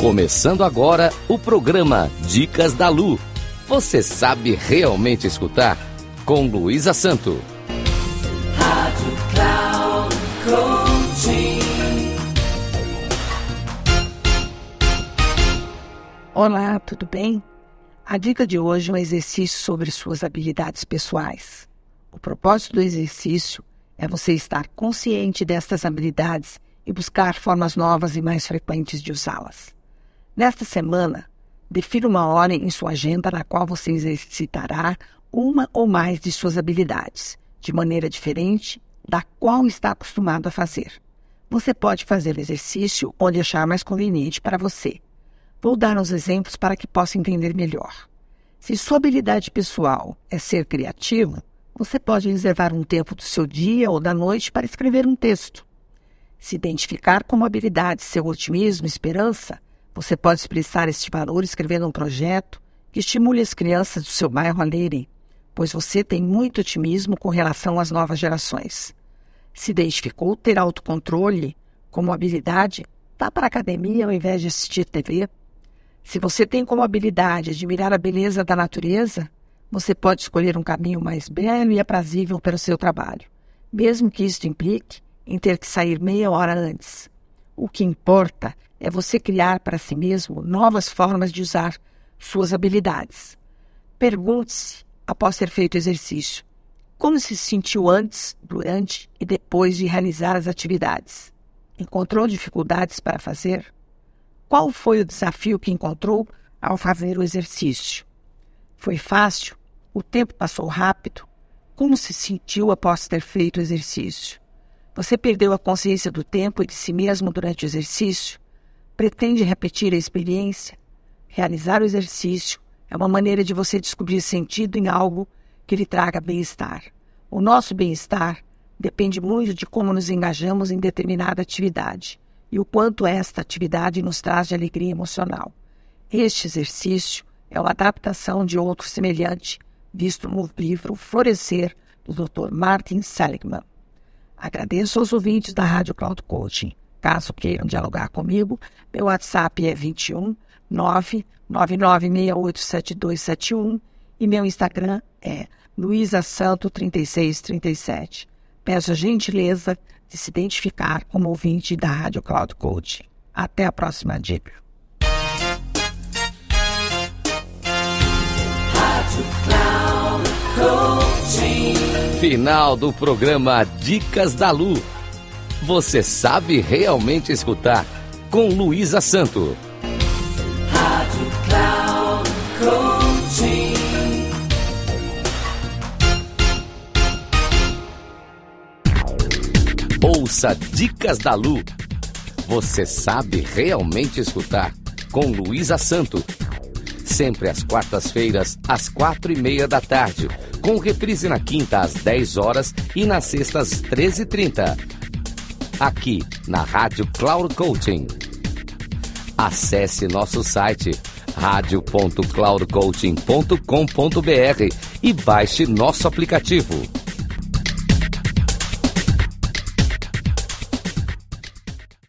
Começando agora o programa Dicas da Lu. Você sabe realmente escutar? Com Luísa Santo. Rádio Cloud Coaching. Olá, tudo bem? A dica de hoje é um exercício sobre suas habilidades pessoais. O propósito do exercício é você estar consciente destas habilidades e buscar formas novas e mais frequentes de usá-las. Nesta semana, defina uma hora em sua agenda na qual você exercitará uma ou mais de suas habilidades, de maneira diferente da qual está acostumado a fazer. Você pode fazer o exercício onde achar mais conveniente para você. Vou dar uns exemplos para que possa entender melhor. Se sua habilidade pessoal é ser criativo, você pode reservar um tempo do seu dia ou da noite para escrever um texto. Se identificar como habilidade seu otimismo e esperança, você pode expressar este valor escrevendo um projeto que estimule as crianças do seu bairro a lerem, pois você tem muito otimismo com relação às novas gerações. Se identificou ter autocontrole como habilidade, vá para a academia ao invés de assistir TV. Se você tem como habilidade admirar a beleza da natureza, você pode escolher um caminho mais belo e aprazível para o seu trabalho, mesmo que isto implique em ter que sair meia hora antes. O que importa é você criar para si mesmo novas formas de usar suas habilidades. Pergunte-se, após ter feito o exercício, como se sentiu antes, durante e depois de realizar as atividades. Encontrou dificuldades para fazer? Qual foi o desafio que encontrou ao fazer o exercício? Foi fácil? O tempo passou rápido? Como se sentiu após ter feito o exercício? Você perdeu a consciência do tempo e de si mesmo durante o exercício? Pretende repetir a experiência? Realizar o exercício é uma maneira de você descobrir sentido em algo que lhe traga bem-estar. O nosso bem-estar depende muito de como nos engajamos em determinada atividade e o quanto esta atividade nos traz de alegria emocional. Este exercício é uma adaptação de outro semelhante, visto no livro Florescer, do Dr. Martin Seligman. Agradeço aos ouvintes da Rádio Cloud Coaching. Caso queiram dialogar comigo, meu WhatsApp é 21 999687271 e meu Instagram é luisasanto3637. Peço a gentileza de se identificar como ouvinte da Rádio Cloud Coaching. Até a próxima dica. Final do programa Dicas da Lu. Você sabe realmente escutar? Com Luísa Santo. Rádio Cloud Coaching. Ouça Dicas da Lu. Você sabe realmente escutar? Com Luísa Santo. Sempre às quartas-feiras, às quatro e meia da tarde. Com reprise na quinta, às 10 horas e na sexta, às 13h30. Aqui, na Rádio Cloud Coaching. Acesse nosso site radio.cloudcoaching.com.br e baixe nosso aplicativo.